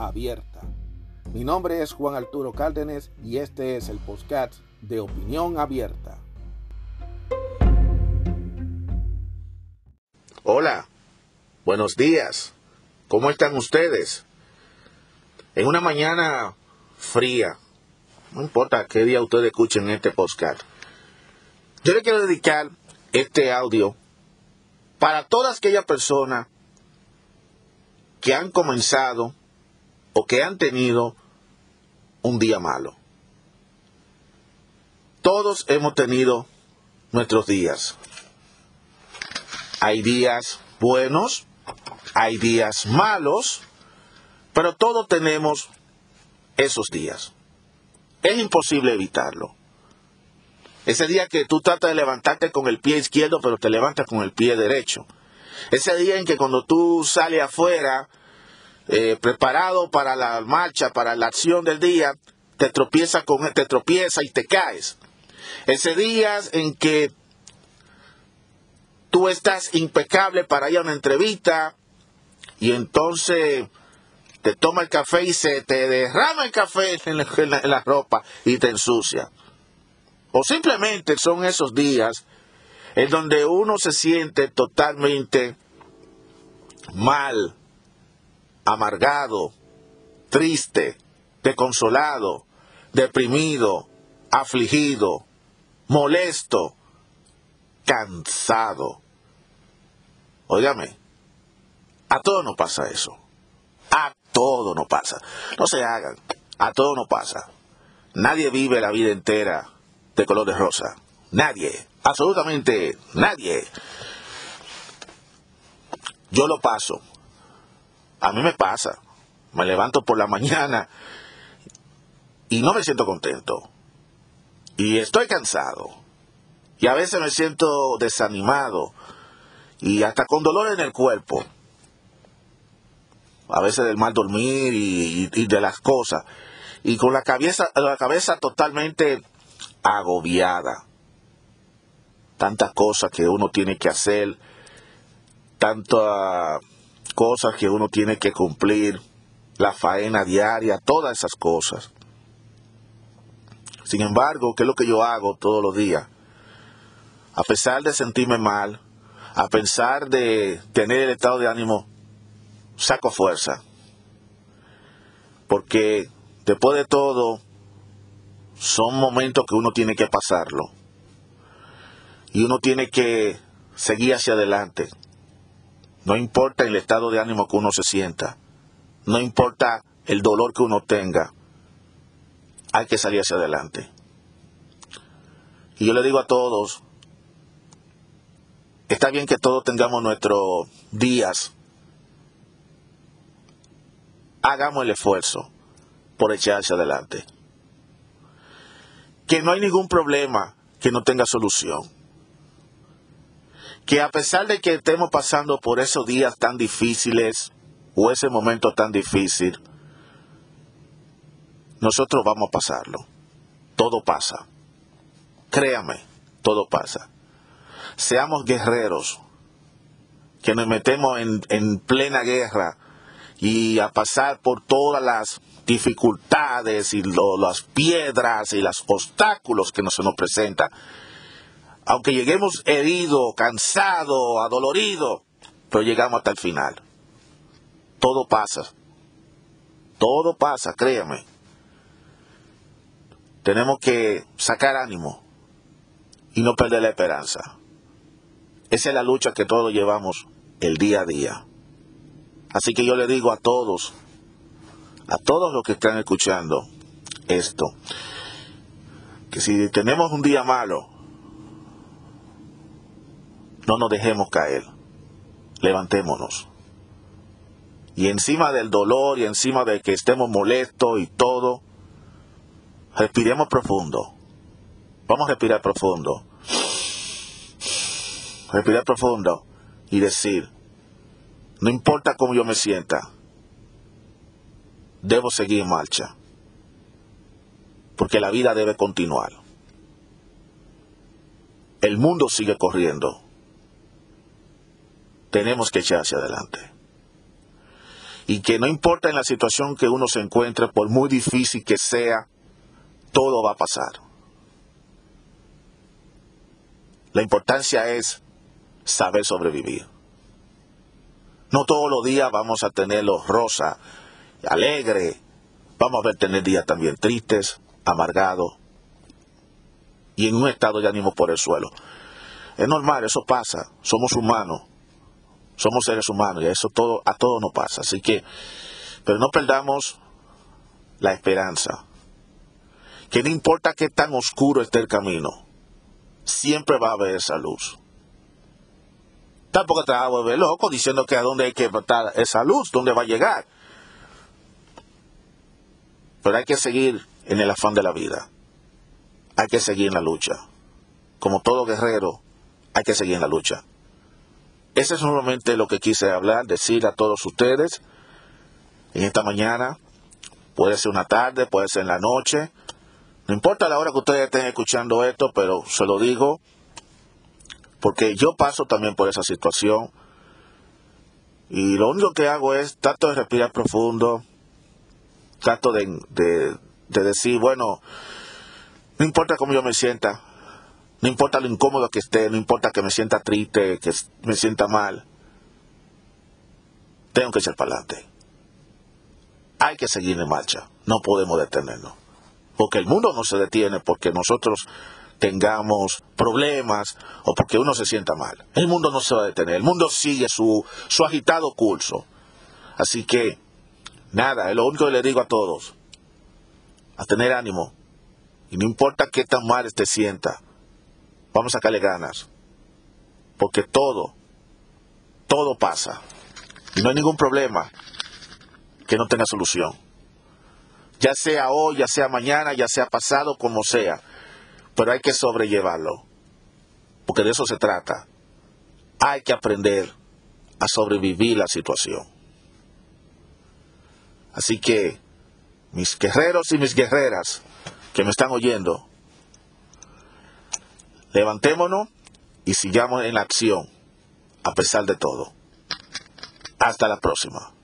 abierta. Mi nombre es Juan Arturo Cárdenas y este es el podcast de Opinión Abierta. Hola, buenos días. ¿Cómo están ustedes? En una mañana fría, no importa qué día ustedes escuchen este podcast, yo le quiero dedicar este audio para todas aquellas personas que han comenzado que han tenido un día malo. Todos hemos tenido nuestros días. Hay días buenos, hay días malos, pero todos tenemos esos días. Es imposible evitarlo. Ese día que tú tratas de levantarte con el pie izquierdo, pero te levantas con el pie derecho. Ese día en que cuando tú sales afuera, eh, preparado para la marcha, para la acción del día, te tropiezas con, te tropieza y te caes. Ese día en que tú estás impecable para ir a una entrevista y entonces te toma el café y se te derrama el café en la, en la ropa y te ensucia. O simplemente son esos días en donde uno se siente totalmente mal, amargado, triste, desconsolado, deprimido, afligido, molesto, cansado. Óigame, a todos nos pasa eso. A todo nos pasa. No se hagan, a todo nos pasa. Nadie vive la vida entera de color de rosa. Nadie, absolutamente nadie. Yo lo paso. A mí me pasa. Me levanto por la mañana y no me siento contento. Y estoy cansado. Y a veces me siento desanimado y hasta con dolor en el cuerpo. A veces del mal dormir y, de las cosas. Y con la cabeza, la cabeza totalmente agobiada. Tantas cosas que uno tiene que hacer, tantas cosas que uno tiene que cumplir, la faena diaria, todas esas cosas. Sin embargo, ¿qué es lo que yo hago todos los días? A pesar de sentirme mal, a pesar de tener el estado de ánimo, saco fuerza. Porque después de todo, son momentos que uno tiene que pasarlo. Y uno tiene que seguir hacia adelante. No importa el estado de ánimo que uno se sienta. No importa el dolor que uno tenga. Hay que salir hacia adelante. Y yo le digo a todos, está bien que todos tengamos nuestros días. Hagamos el esfuerzo por echarse adelante que no hay ningún problema que no tenga solución. Que a pesar de que estemos pasando por esos días tan difíciles o ese momento tan difícil, nosotros vamos a pasarlo. Todo pasa. Créame, todo pasa. Seamos guerreros, que nos metemos en, en plena guerra y a pasar por todas las dificultades y las piedras y los obstáculos que se nos presentan. Aunque lleguemos herido, cansado, adolorido, pero llegamos hasta el final. Todo pasa. Todo pasa, créame. Tenemos que sacar ánimo y no perder la esperanza. Esa es la lucha que todos llevamos el día a día. Así que yo le digo a todos, a todos los que están escuchando esto, que si tenemos un día malo, no nos dejemos caer, levantémonos Y encima del dolor y encima de que estemos molestos y todo, respiremos profundo. Vamos a respirar profundo. Respirar profundo y decir, no importa cómo yo me sienta, debo seguir en marcha. Porque la vida debe continuar. El mundo sigue corriendo. Tenemos que echar hacia adelante. Y que no importa en la situación que uno se encuentre, por muy difícil que sea, todo va a pasar. La importancia es saber sobrevivir. No todos los días vamos a tenerlos rosa, alegre. Vamos a tener días también tristes, amargados y en un estado de ánimo por el suelo. Es normal, eso pasa. Somos humanos. Somos seres humanos y eso todo, a todos nos pasa. Así que, pero no perdamos la esperanza. Que no importa qué tan oscuro esté el camino, siempre va a haber esa luz. Tampoco te vas a volver loco diciendo que a dónde hay que estar esa luz, dónde va a llegar. Pero hay que seguir en el afán de la vida. Hay que seguir en la lucha. Como todo guerrero, hay que seguir en la lucha. Ese es normalmente lo que quise hablar, decir a todos ustedes en esta mañana. Puede ser una tarde, puede ser en la noche. No importa la hora que ustedes estén escuchando esto, pero se lo digo porque yo paso también por esa situación. Y lo único que hago es trato de respirar profundo, trato de, de, decir, bueno, no importa cómo yo me sienta, no importa lo incómodo que esté, no importa que me sienta triste, que me sienta mal, tengo que echar para adelante. Hay que seguir en marcha, no podemos detenernos. Porque el mundo no se detiene porque nosotros tengamos problemas o porque uno se sienta mal. El mundo no se va a detener, el mundo sigue su, su agitado curso. Así que, nada, es lo único que le digo a todos, a tener ánimo. Y no importa qué tan mal te sienta, vamos a sacarle ganas. Porque todo, todo pasa. Y no hay ningún problema que no tenga solución. Ya sea hoy, ya sea mañana, ya sea pasado, como sea pero hay que sobrellevarlo, porque de eso se trata. Hay que aprender a sobrevivir la situación. Así que, mis guerreros y mis guerreras que me están oyendo, levantémonos y sigamos en la acción, a pesar de todo. Hasta la próxima.